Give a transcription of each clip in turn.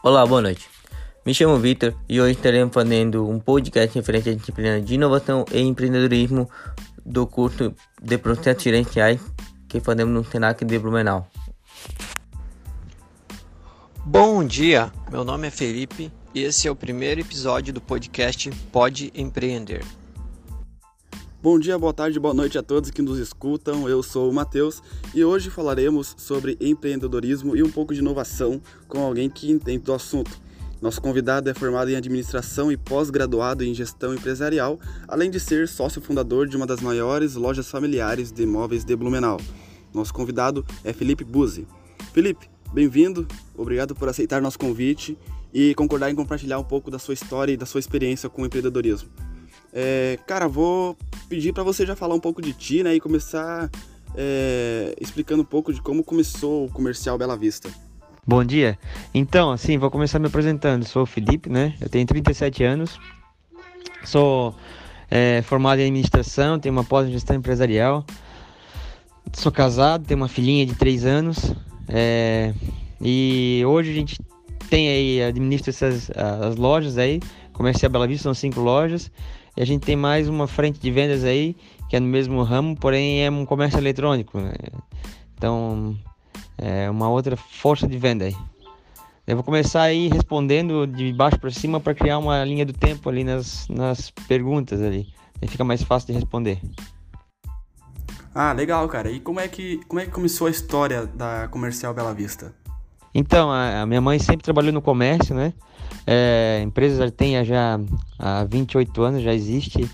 Olá, boa noite. Me chamo Vitor e hoje estaremos fazendo um podcast referente à disciplina de inovação e empreendedorismo do curso de processos gerenciais que fazemos no Senac de Blumenau. Bom dia, meu nome é Felipe e esse é o primeiro episódio do podcast Pode Empreender. Bom dia, boa tarde, boa noite a todos que nos escutam. Eu sou o Matheus e hoje falaremos sobre empreendedorismo e um pouco de inovação com alguém que entende do assunto. Nosso convidado é formado em administração e pós-graduado em gestão empresarial, além de ser sócio fundador de uma das maiores lojas familiares de imóveis de Blumenau. Nosso convidado é Felipe Buzzi. Felipe, bem-vindo, obrigado por aceitar nosso convite e concordar em compartilhar um pouco da sua história e da sua experiência com o empreendedorismo. É, cara, vou pedir para você já falar um pouco de ti, né, e começar é, explicando um pouco de como começou o comercial Bela Vista. Bom dia. Então, assim, vou começar me apresentando. Sou o Felipe, né? Eu tenho 37 anos. Sou é, formado em administração, tenho uma pós-gestão empresarial. Sou casado, tenho uma filhinha de 3 anos. É, e hoje a gente tem aí, administra essas as lojas aí. Comercial Bela Vista são cinco lojas. E a gente tem mais uma frente de vendas aí, que é no mesmo ramo, porém é um comércio eletrônico. Né? Então, é uma outra força de venda aí. Eu vou começar aí respondendo de baixo para cima para criar uma linha do tempo ali nas, nas perguntas ali. Aí fica mais fácil de responder. Ah, legal, cara. E como é que, como é que começou a história da Comercial Bela Vista? Então, a, minha mãe sempre trabalhou no comércio, né? É, a empresa tem já há 28 anos, já existe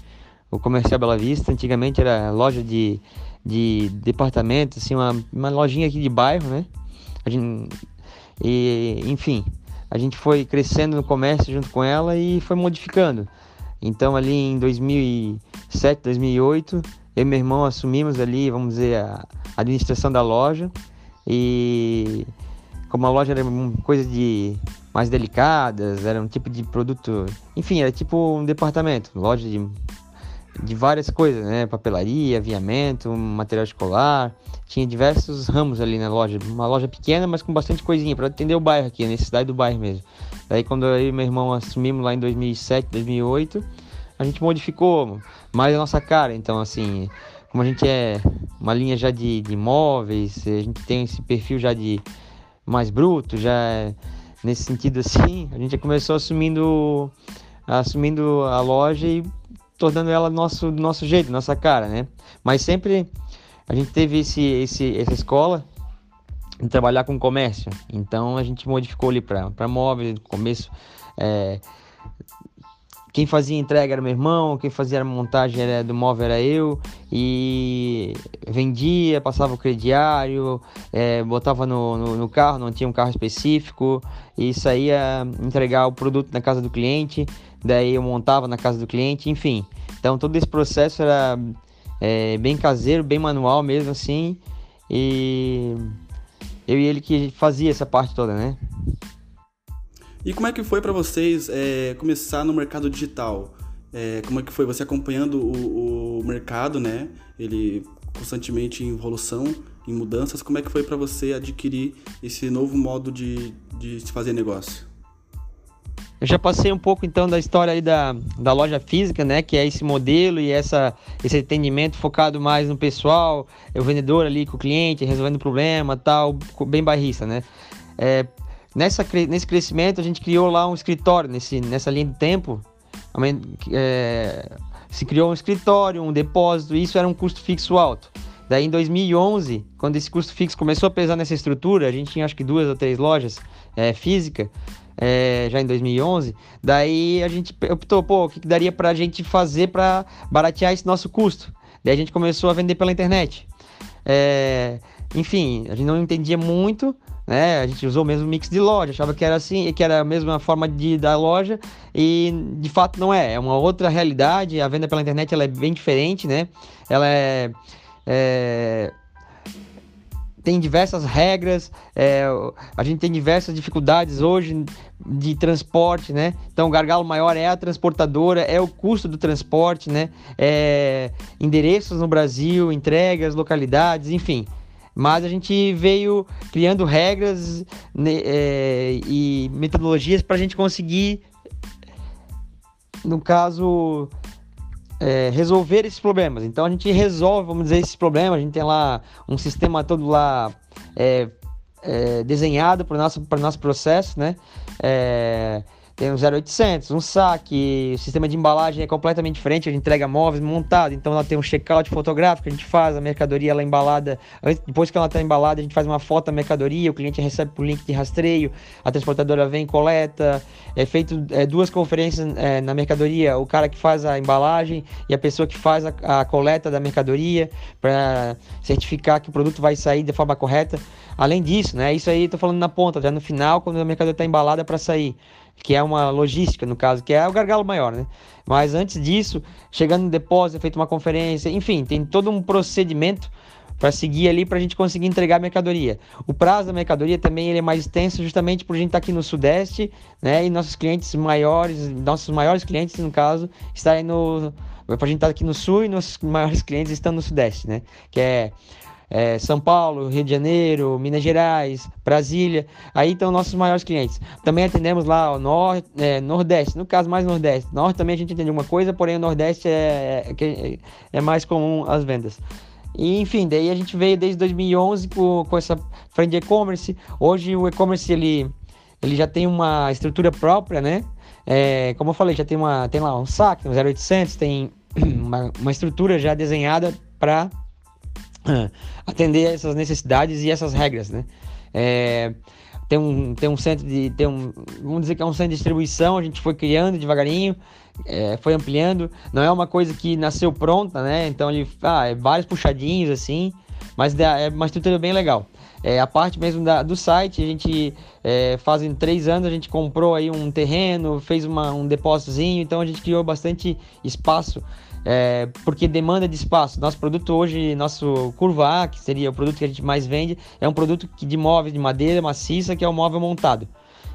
o Comercial Bela Vista. Antigamente era loja de, de departamento, assim, uma, uma lojinha aqui de bairro, né? Gente, e, enfim, a gente foi crescendo no comércio junto com ela e foi modificando. Então ali em 2007, 2008, eu e meu irmão assumimos ali, vamos dizer, a administração da loja e como a loja era coisa de mais delicadas, era um tipo de produto, enfim, era tipo um departamento, loja de, de várias coisas, né? Papelaria, aviamento, material escolar, tinha diversos ramos ali na loja, uma loja pequena, mas com bastante coisinha para atender o bairro aqui, a necessidade do bairro mesmo. Daí quando eu e meu irmão assumimos lá em 2007, 2008, a gente modificou mais a nossa cara, então assim, como a gente é uma linha já de, de imóveis, a gente tem esse perfil já de mais bruto, já nesse sentido assim, a gente já começou assumindo assumindo a loja e tornando ela nosso nosso jeito, nossa cara, né? Mas sempre a gente teve esse, esse essa escola de trabalhar com comércio, então a gente modificou ali para móveis, no começo é, quem fazia entrega era meu irmão, quem fazia a montagem era, do móvel era eu, e vendia, passava o crediário, é, botava no, no, no, carro, não tinha um carro específico, e saía entregar o produto na casa do cliente, daí eu montava na casa do cliente, enfim. Então todo esse processo era é, bem caseiro, bem manual mesmo assim, e eu e ele que fazia essa parte toda, né? E como é que foi para vocês é, começar no mercado digital? É, como é que foi você acompanhando o, o, mercado, né? Ele constantemente em evolução, em mudanças. Como é que foi para você adquirir esse novo modo de, de se fazer negócio? Eu já passei um pouco então da história aí da, da loja física, né? Que é esse modelo e essa, esse atendimento focado mais no pessoal, o vendedor ali com o cliente, resolvendo problema tal, bem barrista, né? É, Nessa, nesse crescimento, a gente criou lá um escritório, nesse, nessa linha de tempo. É, se criou um escritório, um depósito, isso era um custo fixo alto. Daí em 2011, quando esse custo fixo começou a pesar nessa estrutura, a gente tinha acho que duas ou três lojas é, físicas, é, já em 2011. Daí a gente optou, pô, o que, que daria para a gente fazer para baratear esse nosso custo? Daí a gente começou a vender pela internet. É, enfim, a gente não entendia muito, né? A gente usou o mesmo mix de loja, achava que era assim, que era a mesma forma de da loja e de fato não é, é uma outra realidade. A venda pela internet ela é bem diferente, né? Ela é, é tem diversas regras, é, a gente tem diversas dificuldades hoje de transporte, né? Então, o gargalo maior é a transportadora, é o custo do transporte, né? É, endereços no Brasil, entregas, localidades, enfim mas a gente veio criando regras né, é, e metodologias para a gente conseguir, no caso, é, resolver esses problemas. Então a gente resolve, vamos dizer, esses problemas. A gente tem lá um sistema todo lá é, é desenhado para o nosso, nosso processo, né? É, tem um 0800, um saque, o sistema de embalagem é completamente diferente, a gente entrega móveis montados, então ela tem um check-out fotográfico, a gente faz a mercadoria ela embalada, depois que ela está embalada, a gente faz uma foto da mercadoria, o cliente recebe por link de rastreio, a transportadora vem coleta, é feito é, duas conferências é, na mercadoria, o cara que faz a embalagem e a pessoa que faz a, a coleta da mercadoria para certificar que o produto vai sair de forma correta. Além disso, né, isso aí estou falando na ponta, já no final, quando a mercadoria está embalada para sair que é uma logística, no caso, que é o gargalo maior, né? Mas antes disso, chegando no depósito, é feita uma conferência, enfim, tem todo um procedimento para seguir ali para a gente conseguir entregar a mercadoria. O prazo da mercadoria também ele é mais extenso, justamente por a gente estar tá aqui no Sudeste, né? E nossos clientes maiores, nossos maiores clientes, no caso, estarem no. Para a gente estar tá aqui no Sul e nossos maiores clientes estão no Sudeste, né? Que é é, São Paulo, Rio de Janeiro, Minas Gerais, Brasília. Aí estão nossos maiores clientes. Também atendemos lá o nor, é, Nordeste, no caso mais Nordeste. Norte também a gente entende uma coisa, porém o Nordeste é, é, é mais comum as vendas. E, enfim, daí a gente veio desde 2011 com, com essa frente de e-commerce. Hoje o e-commerce ele, ele já tem uma estrutura própria, né? É, como eu falei, já tem, uma, tem lá um saque, um 0800, tem uma, uma estrutura já desenhada para atender essas necessidades e essas regras, né? É, tem um, tem um centro de. Tem um, vamos dizer que é um centro de distribuição, a gente foi criando devagarinho, é, foi ampliando. Não é uma coisa que nasceu pronta, né? Então ele. Ah, é vários puxadinhos assim, mas é uma estrutura bem legal. É, a parte mesmo da, do site, a gente é, fazem três anos, a gente comprou aí um terreno, fez uma, um depósitozinho, então a gente criou bastante espaço é, porque demanda de espaço. Nosso produto hoje, nosso Curva que seria o produto que a gente mais vende, é um produto de móveis de madeira maciça, que é o móvel montado.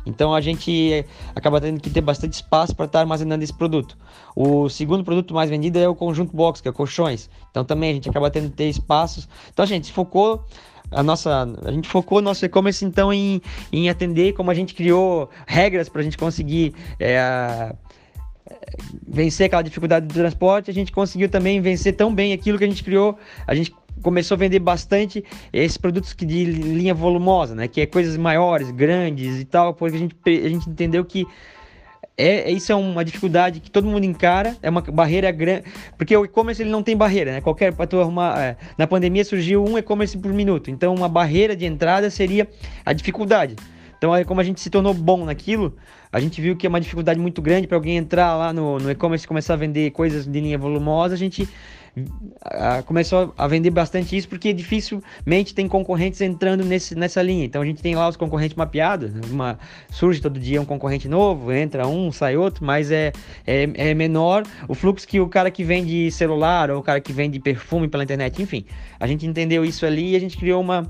Então a gente acaba tendo que ter bastante espaço para estar tá armazenando esse produto. O segundo produto mais vendido é o conjunto box, que é colchões. Então também a gente acaba tendo que ter espaços. Então a gente focou a nossa a gente focou nosso e-commerce então em, em atender como a gente criou regras para a gente conseguir é, vencer aquela dificuldade do transporte, a gente conseguiu também vencer tão bem aquilo que a gente criou. A gente começou a vender bastante esses produtos que de linha volumosa, né? Que é coisas maiores, grandes e tal, porque a gente, a gente entendeu que é, isso é uma dificuldade que todo mundo encara, é uma barreira grande, porque o e-commerce ele não tem barreira, né? Qualquer para tu arrumar, é, na pandemia surgiu um e-commerce por minuto, então uma barreira de entrada seria a dificuldade. Então, aí, como a gente se tornou bom naquilo, a gente viu que é uma dificuldade muito grande para alguém entrar lá no, no e-commerce e começar a vender coisas de linha volumosa. A gente a, começou a vender bastante isso porque dificilmente tem concorrentes entrando nesse, nessa linha. Então a gente tem lá os concorrentes mapeados, uma, surge todo dia um concorrente novo, entra um, sai outro, mas é, é, é, menor o fluxo que o cara que vende celular ou o cara que vende perfume pela internet, enfim. A gente entendeu isso ali e a gente criou uma.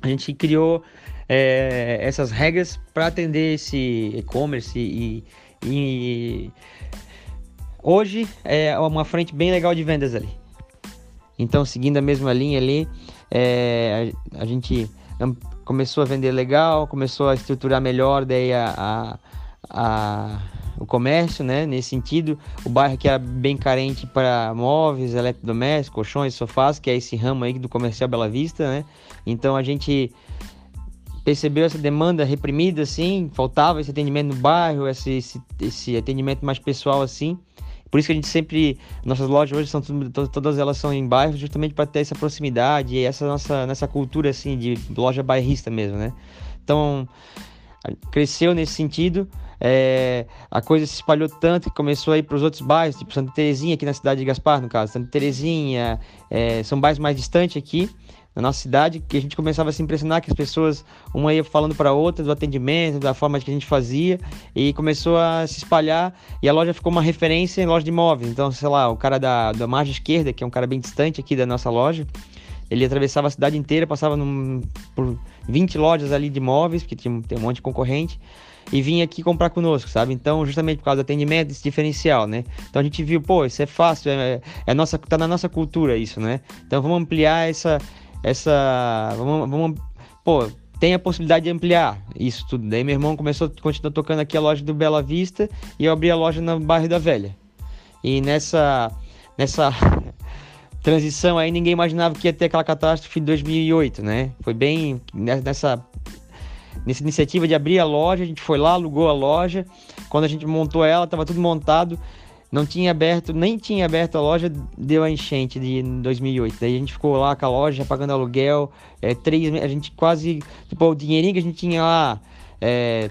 A gente criou é, essas regras para atender esse e-commerce e, e, hoje é uma frente bem legal de vendas ali. Então, seguindo a mesma linha ali, é, a, a, gente começou a vender legal, começou a estruturar melhor daí a, a, a o comércio, né? Nesse sentido, o bairro que era bem carente para móveis, eletrodomésticos, colchões, sofás, que é esse ramo aí do comercial Bela Vista, né? Então a gente percebeu essa demanda reprimida, assim, faltava esse atendimento no bairro, esse, esse, esse atendimento mais pessoal, assim. Por isso que a gente sempre, nossas lojas hoje são todas elas são em bairros, justamente para ter essa proximidade e essa nossa nessa cultura assim de loja bairrista mesmo, né? Então cresceu nesse sentido. É, a coisa se espalhou tanto que começou a ir para os outros bairros, tipo Santa Terezinha, aqui na cidade de Gaspar, no caso, Santa Terezinha, é, são bairros mais distantes aqui, na nossa cidade, que a gente começava a se impressionar que as pessoas, uma ia falando para outra do atendimento, da forma que a gente fazia, e começou a se espalhar, e a loja ficou uma referência em loja de imóveis. Então, sei lá, o cara da, da margem esquerda, que é um cara bem distante aqui da nossa loja, ele atravessava a cidade inteira, passava num, por 20 lojas ali de imóveis, porque tinha, tem um monte de concorrente, e vinha aqui comprar conosco, sabe? Então, justamente por causa do atendimento, esse diferencial, né? Então a gente viu, pô, isso é fácil, é, é nossa, tá na nossa cultura isso, né? Então vamos ampliar essa, essa. Vamos, vamos, pô, tem a possibilidade de ampliar isso tudo. Daí meu irmão começou, continuar tocando aqui a loja do Bela Vista e eu abri a loja no bairro da Velha. E nessa, nessa transição aí ninguém imaginava que ia ter aquela catástrofe de 2008, né? Foi bem nessa nessa iniciativa de abrir a loja, a gente foi lá, alugou a loja. Quando a gente montou ela, estava tudo montado. Não tinha aberto, nem tinha aberto a loja, deu a enchente de 2008. Daí a gente ficou lá com a loja, pagando aluguel. É, três, a gente quase, tipo, o dinheirinho que a gente tinha lá, é,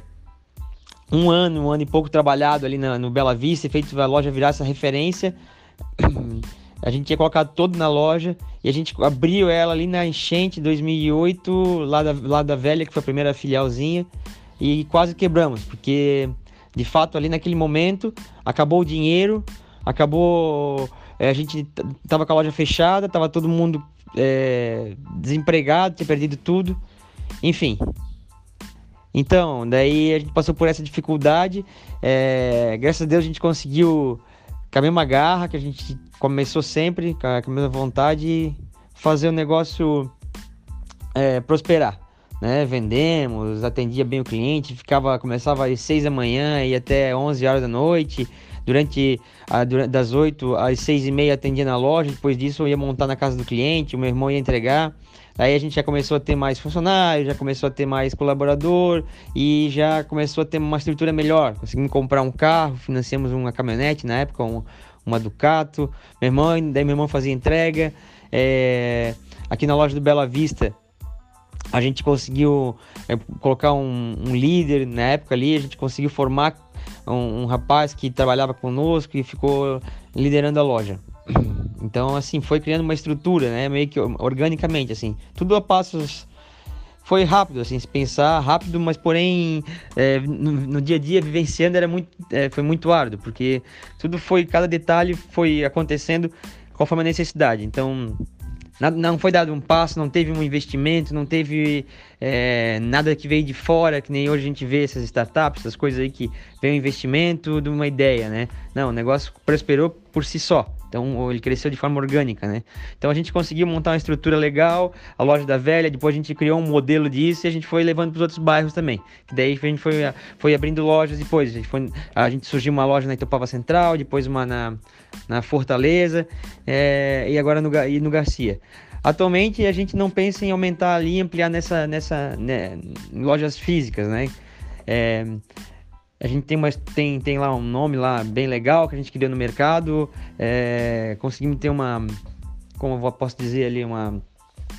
um ano, um ano e pouco trabalhado ali na, no Bela Vista, feito a loja virar essa referência. A gente tinha colocado todo na loja e a gente abriu ela ali na enchente 2008, lá da, lá da velha, que foi a primeira filialzinha, e quase quebramos, porque de fato ali naquele momento acabou o dinheiro, acabou. É, a gente tava com a loja fechada, tava todo mundo é, desempregado, tinha perdido tudo, enfim. Então, daí a gente passou por essa dificuldade. É, graças a Deus a gente conseguiu com a mesma garra que a gente começou sempre, com a, mesma vontade, fazer o negócio é, prosperar. Né? Vendemos, atendia bem o cliente, ficava, começava às 6 da manhã e até 11 horas da noite. Durante, a, das 8 às 6 e meia atendia na loja, depois disso eu ia montar na casa do cliente, o meu irmão ia entregar. Aí a gente já começou a ter mais funcionários, já começou a ter mais colaborador e já começou a ter uma estrutura melhor. Conseguimos comprar um carro, financiamos uma caminhonete na época, um, uma Ducato. Meu irmão, daí meu irmão fazia entrega. É, aqui na loja do Bela Vista, a gente conseguiu é, colocar um, um, líder na época ali, a gente conseguiu formar um, um rapaz que trabalhava conosco e ficou liderando a loja. Então, assim, foi criando uma estrutura, né? Meio que organicamente, assim. Tudo a passos. Foi rápido, assim, se pensar rápido, mas porém é, no, no, dia a dia vivenciando era muito, é, foi muito árduo, porque tudo foi, cada detalhe foi acontecendo conforme a necessidade. Então, nada, não foi dado um passo, não teve um investimento, não teve é, nada que veio de fora, que nem hoje a gente vê essas startups, essas coisas aí que vem um investimento de uma ideia, né? Não, o negócio prosperou por si só. Então ele cresceu de forma orgânica, né? Então a gente conseguiu montar uma estrutura legal, a loja da velha, depois a gente criou um modelo disso e a gente foi levando para os outros bairros também. Que daí a gente foi, foi abrindo lojas depois. A gente, foi, a gente surgiu uma loja na Itopava Central, depois uma na, na Fortaleza é, e agora no, e no Garcia. Atualmente a gente não pensa em aumentar ali, ampliar nessa, nessa né, lojas físicas, né? É, a gente tem, uma, tem, tem lá um nome lá bem legal que a gente criou no mercado. É, conseguimos ter uma, como eu posso dizer ali, uma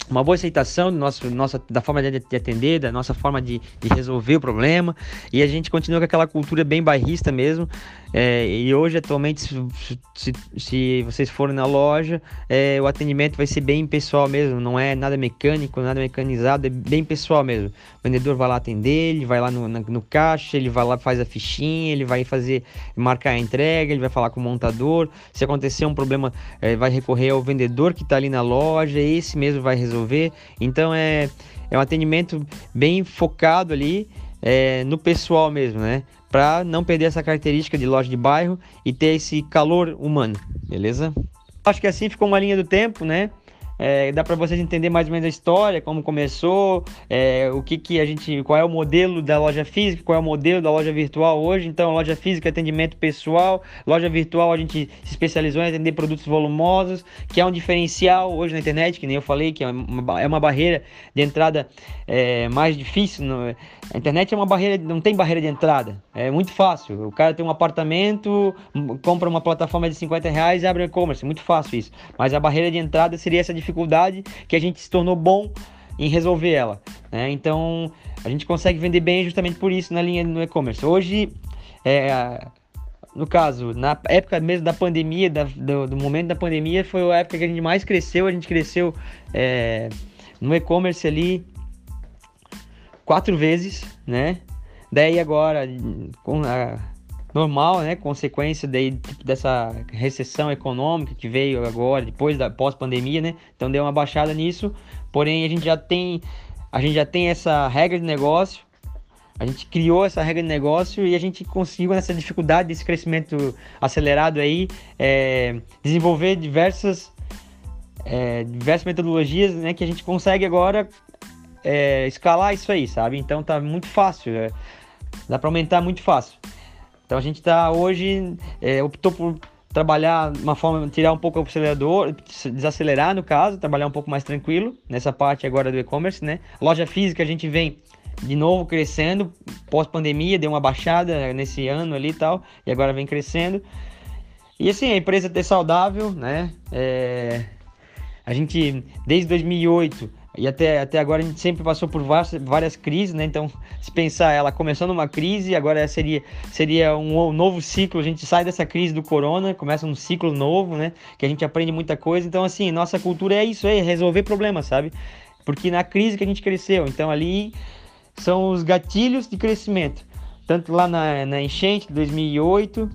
uma boa aceitação do nosso, nossa, da forma de, atender, da nossa forma de, de, resolver o problema. E a gente continua com aquela cultura bem bairrista mesmo. É, e hoje, atualmente, se, se, se, vocês forem na loja, é, o atendimento vai ser bem pessoal mesmo. Não é nada mecânico, nada mecanizado, é bem pessoal mesmo. O vendedor vai lá atender, ele vai lá no, no caixa, ele vai lá faz a fichinha, ele vai fazer marcar a entrega, ele vai falar com o montador. Se acontecer um problema, é, vai recorrer ao vendedor que está ali na loja, esse mesmo vai resolver. Então é, é um atendimento bem focado ali é, no pessoal mesmo, né? Para não perder essa característica de loja de bairro e ter esse calor humano, beleza? Acho que assim ficou uma linha do tempo, né? É, dá para vocês entender mais ou menos a história, como começou, é, o que, que a gente, qual é o modelo da loja física, qual é o modelo da loja virtual hoje. Então, loja física atendimento pessoal, loja virtual a gente se especializou em atender produtos volumosos, que é um diferencial hoje na internet, que nem eu falei, que é uma, é uma barreira de entrada é, mais difícil. A internet é uma barreira, não tem barreira de entrada, é muito fácil. O cara tem um apartamento, compra uma plataforma de 50 reais e abre e-commerce, muito fácil isso. Mas a barreira de entrada seria essa dificuldade que a gente se tornou bom em resolver ela. Né? Então a gente consegue vender bem justamente por isso na linha do e-commerce. Hoje, é, no caso, na época mesmo da pandemia, da, do, do, momento da pandemia, foi a época que a gente mais cresceu. A gente cresceu é, no e-commerce ali quatro vezes, né? Daí agora, com a normal, né? Consequência daí, tipo, dessa recessão econômica que veio agora, depois da pós-pandemia, né? Então deu uma baixada nisso. Porém, a gente já tem a gente já tem essa regra de negócio. A gente criou essa regra de negócio e a gente conseguiu nessa dificuldade desse crescimento acelerado aí é, desenvolver diversas é, diversas metodologias né, que a gente consegue agora é, escalar isso aí, sabe? Então tá muito fácil, é, dá para aumentar muito fácil. Então a gente está hoje é, optou por trabalhar uma forma tirar um pouco o acelerador, desacelerar no caso, trabalhar um pouco mais tranquilo nessa parte agora do e-commerce, né? Loja física a gente vem de novo crescendo pós pandemia, deu uma baixada nesse ano ali e tal, e agora vem crescendo. E assim, a empresa ter saudável, né? É, a gente, desde 2008 e até, até agora, a gente sempre passou por várias, várias crises, né? Então, se pensar, ela começou numa crise, agora seria, seria um novo ciclo. A gente sai dessa crise do corona, começa um ciclo novo, né? Que a gente aprende muita coisa. Então, assim, nossa cultura é isso, é resolver problemas, sabe? Porque na crise que a gente cresceu. Então, ali são os gatilhos de crescimento. Tanto lá na, na enchente de 2008,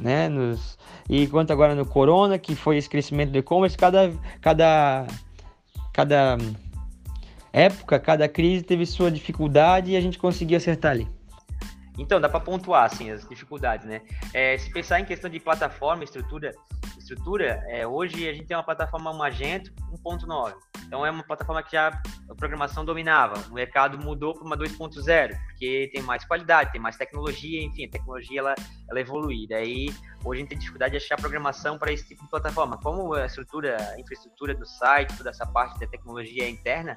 né? Nos, e quanto agora no Corona, que foi esse crescimento do e-commerce, cada, cada, cada época, cada crise teve sua dificuldade e a gente conseguiu acertar ali. Então, dá para pontuar assim, as dificuldades, né? É, se pensar em questão de plataforma, estrutura, estrutura é, hoje a gente tem uma plataforma Magento 1.9. Então, é uma plataforma que já a programação dominava. O mercado mudou para uma 2.0, porque tem mais qualidade, tem mais tecnologia, enfim, a tecnologia ela, ela evolui. Daí, hoje a gente tem dificuldade de achar programação para esse tipo de plataforma. Como a estrutura, a infraestrutura do site, toda essa parte da tecnologia interna,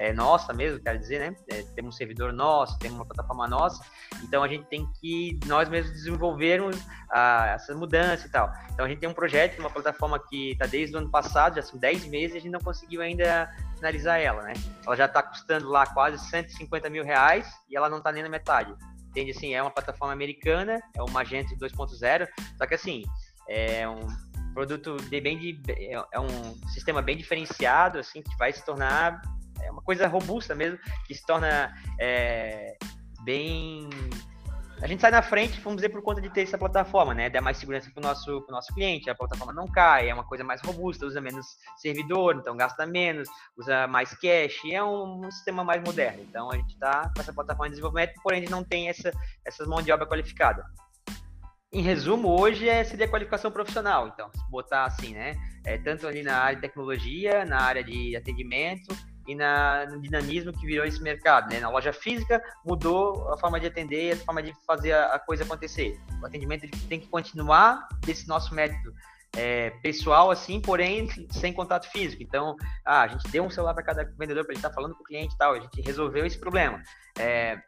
é, nossa mesmo, quero dizer, né? É, temos um servidor nosso, temos uma plataforma nossa, então a gente tem que nós mesmos desenvolvermos a, essa mudança e tal. Então a gente tem um projeto, uma plataforma que está desde o ano passado, já são 10 meses e a gente não conseguiu ainda finalizar ela, né? Ela já está custando lá quase 150 mil reais e ela não está nem na metade. Entende assim? É uma plataforma americana, é uma Magento 2.0, só que assim, é um produto de bem de, é um sistema bem diferenciado, assim, que vai se tornar é uma coisa robusta mesmo, que se torna é, bem. A gente sai na frente, vamos dizer, por conta de ter essa plataforma, né? Dá mais segurança para o nosso, nosso cliente, a plataforma não cai, é uma coisa mais robusta, usa menos servidor, então gasta menos, usa mais cache, é um, um sistema mais moderno. Então a gente está com essa plataforma de desenvolvimento, porém a gente não tem essa, essas mãos de obra qualificada. Em resumo, hoje é, seria qualificação profissional, então, botar assim, né? É, tanto ali na área de tecnologia, na área de atendimento, e na, no dinamismo que virou esse mercado. Né? Na loja física mudou a forma de atender, a forma de fazer a, a coisa acontecer. O atendimento tem que continuar desse nosso método é, pessoal, assim, porém sem contato físico. Então, ah, a gente deu um celular para cada vendedor para ele estar tá falando com o cliente e tal, a gente resolveu esse problema. É,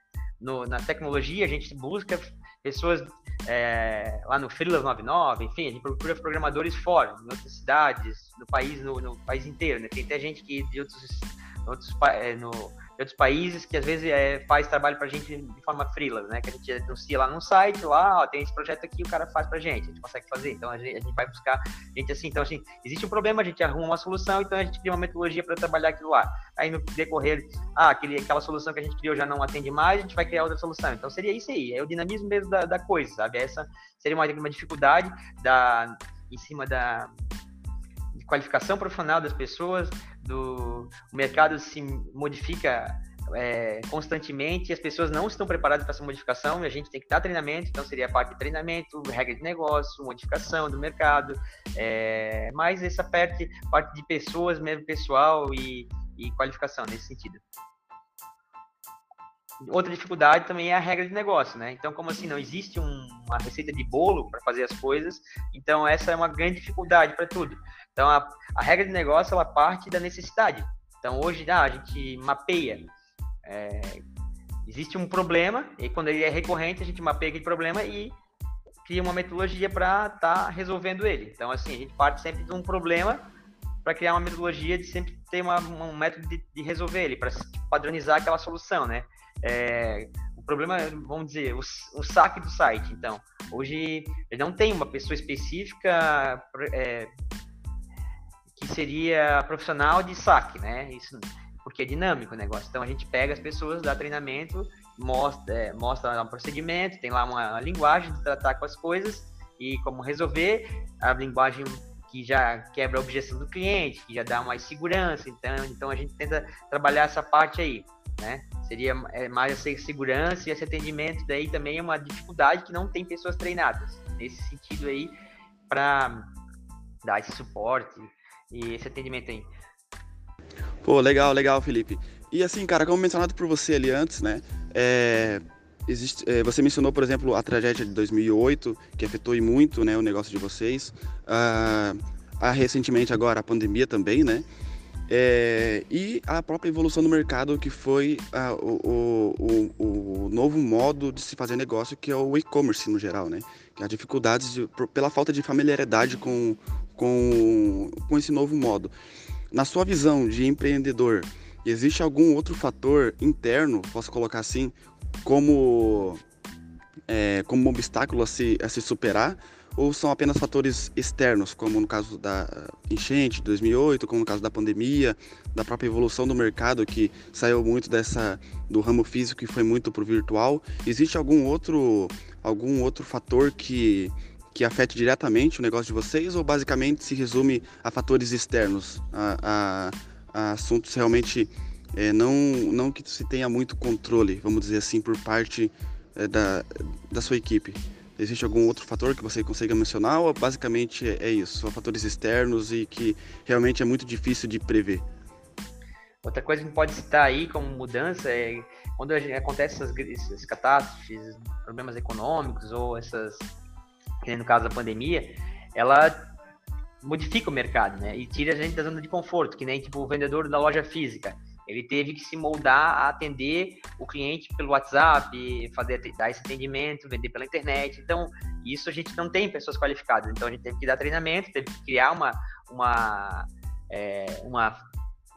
no, na tecnologia, a gente busca pessoas é, lá no Freelas 99, enfim, a gente procura programadores fora, em outras cidades, no país, no, no país inteiro, né? Tem até gente que de outros outros, é, no, outros países que às vezes é, faz trabalho para a gente de forma freelance, né? Que a gente anuncia lá no site, lá, ó, tem esse projeto aqui, o cara faz para a gente, a gente consegue fazer. Então a gente, a gente, vai buscar gente assim. Então, assim, existe um problema, a gente arruma uma solução, então a gente cria uma metodologia para trabalhar aquilo lá. Aí no decorrer, ah, aquele, aquela solução que a gente criou já não atende mais, a gente vai criar outra solução. Então seria isso aí, é o dinamismo mesmo da, da coisa, sabe? Essa seria uma, uma dificuldade da, em cima da qualificação profissional das pessoas, do o mercado se modifica é, constantemente e as pessoas não estão preparadas para essa modificação e a gente tem que dar treinamento, então seria a parte de treinamento, regra de negócio, modificação do mercado, é, mais essa parte, parte de pessoas mesmo, pessoal e, e qualificação nesse sentido. Outra dificuldade também é a regra de negócio, né? Então, como assim, não existe um, uma receita de bolo para fazer as coisas, então essa é uma grande dificuldade para tudo. Então, a, a, regra de negócio, ela parte da necessidade. Então, hoje, ah, a gente mapeia. É, existe um problema, e quando ele é recorrente, a gente mapeia aquele problema e cria uma metodologia para estar tá resolvendo ele. Então, assim, a gente parte sempre de um problema para criar uma metodologia de sempre ter uma, um método de, de resolver ele, para padronizar aquela solução, né? É, o problema, vamos dizer, o, o, saque do site. Então, hoje ele não tem uma pessoa específica é, que seria profissional de saque, né? Isso porque é dinâmico o negócio. Então a gente pega as pessoas, dá treinamento, mostra, é, mostra um procedimento, tem lá uma, uma linguagem de tratar com as coisas e como resolver, a linguagem que já quebra a objeção do cliente, que já dá mais segurança. Então, então a gente tenta trabalhar essa parte aí, né? Seria é, mais essa segurança e esse atendimento daí também é uma dificuldade que não tem pessoas treinadas nesse sentido aí para dar esse suporte e esse atendimento aí. Pô, legal, legal, Felipe. E assim, cara, como mencionado por você ali antes, né? É, existe, é, você mencionou, por exemplo, a tragédia de 2008, que afetou muito né, o negócio de vocês. Ah, a, recentemente agora a pandemia também, né? É, e a própria evolução do mercado, que foi ah, o, o, o, novo modo de se fazer negócio, que é o e-commerce no geral, né? Que as dificuldades de, pela falta de familiaridade com, com, com esse novo modo. Na sua visão de empreendedor, existe algum outro fator interno, posso colocar assim, como, é, como um obstáculo a se, a se superar? Ou são apenas fatores externos, como no caso da enchente de 2008, como no caso da pandemia, da própria evolução do mercado que saiu muito dessa do ramo físico e foi muito para o virtual? Existe algum outro algum outro fator que que afete diretamente o negócio de vocês ou basicamente se resume a fatores externos, a, a, a assuntos realmente é, não, não que se tenha muito controle, vamos dizer assim, por parte é, da, da sua equipe? Existe algum outro fator que você consiga mencionar ou basicamente é, é isso? São fatores externos e que realmente é muito difícil de prever? Outra coisa que pode citar aí como mudança é quando acontecem essas, essas catástrofes, problemas econômicos ou essas que no caso da pandemia, ela modifica o mercado, né? E tira a gente da zona de conforto, que nem tipo o vendedor da loja física. Ele teve que se moldar a atender o cliente pelo WhatsApp, fazer dar esse atendimento, vender pela internet. Então, isso a gente não tem pessoas qualificadas. Então, a gente teve que dar treinamento, teve que criar uma, uma, é, uma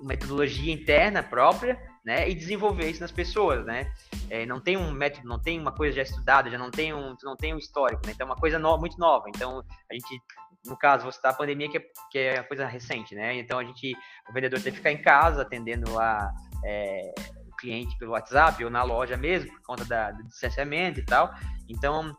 metodologia interna própria né, e desenvolver isso nas pessoas, né? É, não tem um método, não tem uma coisa já estudada, já não tem um, não tem um histórico, né? Então é uma coisa no, muito nova. Então a gente, no caso, você está a pandemia que é, que é coisa recente, né? Então a gente, o vendedor tem que ficar em casa atendendo a é, o cliente pelo WhatsApp ou na loja mesmo por conta da, do distanciamento e tal. Então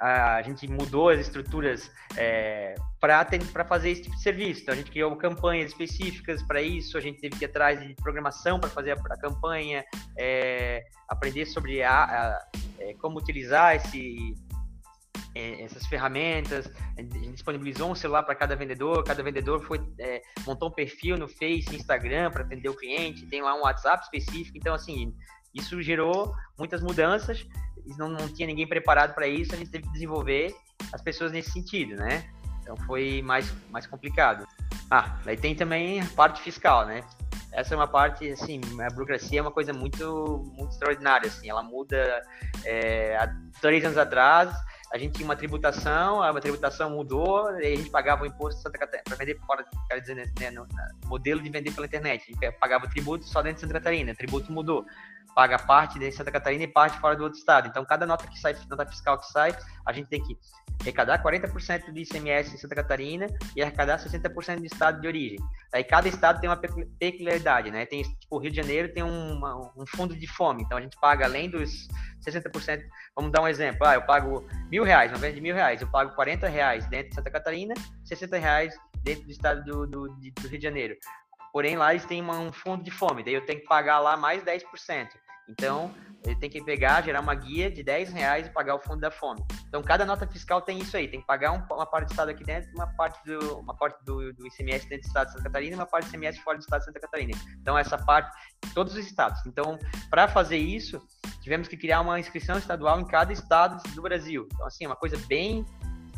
a gente mudou as estruturas é, para fazer esse tipo de serviço. Então, a gente criou campanhas específicas para isso, a gente teve que ir atrás de programação para fazer a, a campanha, é, aprender sobre a, a, é, como utilizar esse, é, essas ferramentas, disponibilizou um celular para cada vendedor, cada vendedor foi é, montou um perfil no Face, Instagram para atender o cliente, tem lá um WhatsApp específico, então assim, isso gerou muitas mudanças não, não tinha ninguém preparado para isso, a gente teve que desenvolver as pessoas nesse sentido, né? Então foi mais, mais complicado. Ah, daí tem também a parte fiscal, né? Essa é uma parte, assim, a burocracia é uma coisa muito, muito extraordinária, assim, ela muda é, há três anos atrás, a gente tinha uma tributação, a tributação mudou, e a gente pagava o imposto de Santa Catarina para vender fora, quer dizer, né, no, modelo de vender pela internet. A gente pagava o tributo só dentro de Santa Catarina, o tributo mudou paga parte de Santa Catarina e parte fora do outro estado. Então, cada nota que sai, nota fiscal que sai, a gente tem que arrecadar 40% de ICMS em Santa Catarina e arrecadar 60% do estado de origem. Aí cada estado tem uma peculiaridade, né? Tem, tipo, o Rio de Janeiro tem uma, um fundo de fome, então a gente paga além dos 60%, vamos dar um exemplo, ah, eu pago mil reais, não vende mil reais, eu pago 40 reais dentro de Santa Catarina, 60 reais dentro do estado do, do, do Rio de Janeiro. Porém, lá eles têm uma, um fundo de fome, daí eu tenho que pagar lá mais 10%. Então, ele tem que pegar, gerar uma guia de 10 reais e pagar o fundo da fome. Então, cada nota fiscal tem isso aí. Tem que pagar um, uma parte do Estado aqui dentro, uma parte, do, uma parte do, do ICMS dentro do Estado de Santa Catarina e uma parte do ICMS fora do Estado de Santa Catarina. Então, essa parte, todos os estados. Então, para fazer isso, tivemos que criar uma inscrição estadual em cada estado do Brasil. Então, assim, é uma coisa bem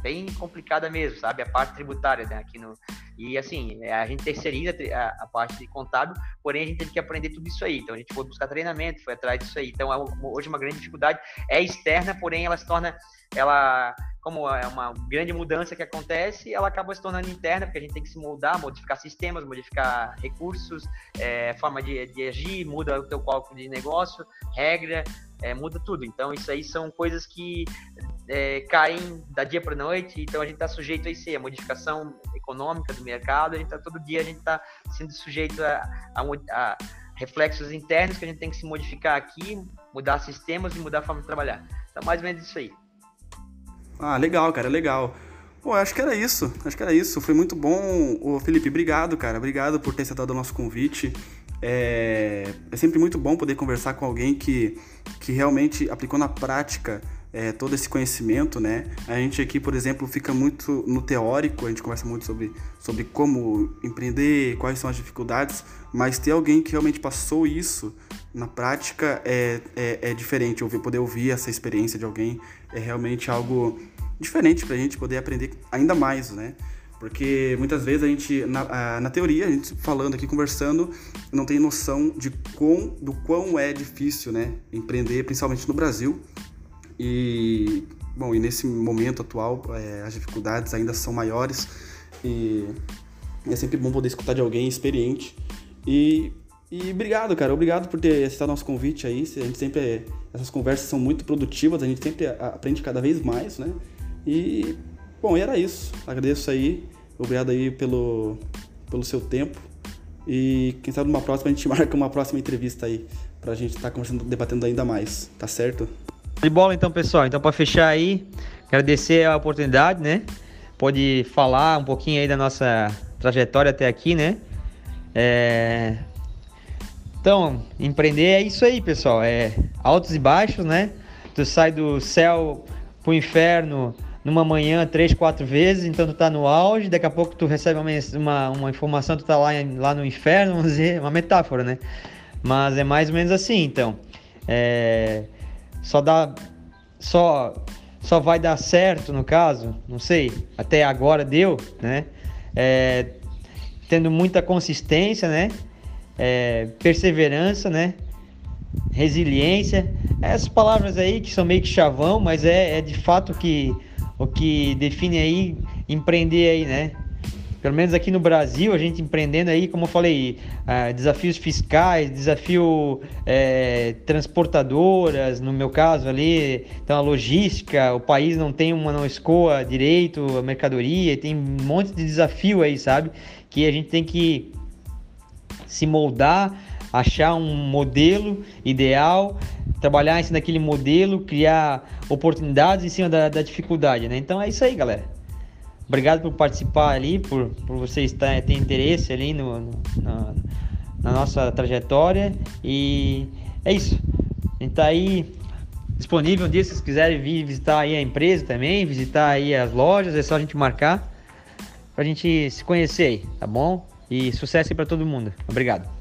bem complicada mesmo, sabe? A parte tributária né, aqui no. E assim, é, a gente terceiriza a, parte de contábil, porém a gente teve que aprender tudo isso aí. Então a gente foi buscar treinamento, foi atrás disso aí. Então hoje uma grande dificuldade é externa, porém ela se torna. Ela, como é uma grande mudança que acontece, ela acaba se tornando interna, porque a gente tem que se moldar, modificar sistemas, modificar recursos, é, forma de, de agir, muda o teu cálculo de negócio, regra, é, muda tudo. Então, isso aí são coisas que é, caem da dia para noite, então a gente está sujeito a isso, a modificação econômica do mercado, a gente tá, todo dia a gente está sendo sujeito a, a, a, reflexos internos que a gente tem que se modificar aqui, mudar sistemas e mudar a forma de trabalhar. Então, mais ou menos isso aí. Ah, legal, cara, legal. Pô, acho que era isso, acho que era isso. Foi muito bom. Ô, Felipe, obrigado, cara. Obrigado por ter aceitado o nosso convite. É, é sempre muito bom poder conversar com alguém que, que realmente aplicou na prática é, todo esse conhecimento, né? A gente aqui, por exemplo, fica muito no teórico, a gente conversa muito sobre, sobre como empreender, quais são as dificuldades, mas ter alguém que realmente passou isso na prática é, é, é diferente. Ouvir, poder ouvir essa experiência de alguém é realmente algo diferente para a gente poder aprender ainda mais, né? Porque muitas vezes a gente, na, na teoria, a gente falando aqui, conversando, não tem noção de quão, do quão é difícil, né? Empreender, principalmente no Brasil, e, bom, e nesse momento atual, é, as dificuldades ainda são maiores e é sempre bom poder escutar de alguém experiente. E, e obrigado, cara, obrigado por ter aceitado nosso convite aí. A gente sempre, essas conversas são muito produtivas, a gente sempre aprende cada vez mais, né? E, bom, era isso. Agradeço aí, obrigado aí pelo, pelo seu tempo. E quem sabe numa próxima a gente marca uma próxima entrevista aí pra gente estar tá conversando, debatendo ainda mais, tá certo? De bola então, pessoal. Então, para fechar aí, agradecer a oportunidade, né? Pode falar um pouquinho aí da nossa trajetória até aqui, né? É... Então, empreender é isso aí, pessoal. É altos e baixos, né? Tu sai do céu pro inferno numa manhã três, quatro vezes, então tu tá no auge, daqui a pouco tu recebe uma, uma, uma informação, tu tá lá, lá no inferno, vamos dizer, uma metáfora, né? Mas é mais ou menos assim, então. É só dá só só vai dar certo no caso, não sei, até agora deu, né? É, tendo muita consistência, né? É, perseverança, né? Resiliência, essas palavras aí que são meio que chavão, mas é, é de fato que o que define aí empreender aí, né? Pelo menos aqui no Brasil, a gente empreendendo aí, como eu falei, uh, desafios fiscais, desafio é, transportadoras, no meu caso ali, então a logística, o país não tem uma, não escoa direito a mercadoria, tem um monte de desafio aí, sabe? Que a gente tem que se moldar, achar um modelo ideal, trabalhar em cima daquele modelo, criar oportunidades em cima da, da dificuldade, né? Então é isso aí, galera. Obrigado por participar ali, por, por você estar, ter interesse ali no, no na, na, nossa trajetória. E é isso. A gente tá aí disponível um dia se vocês quiserem vir visitar aí a empresa também, visitar aí as lojas, é só a gente marcar pra gente se conhecer aí, tá bom? E sucesso aí pra todo mundo. Obrigado.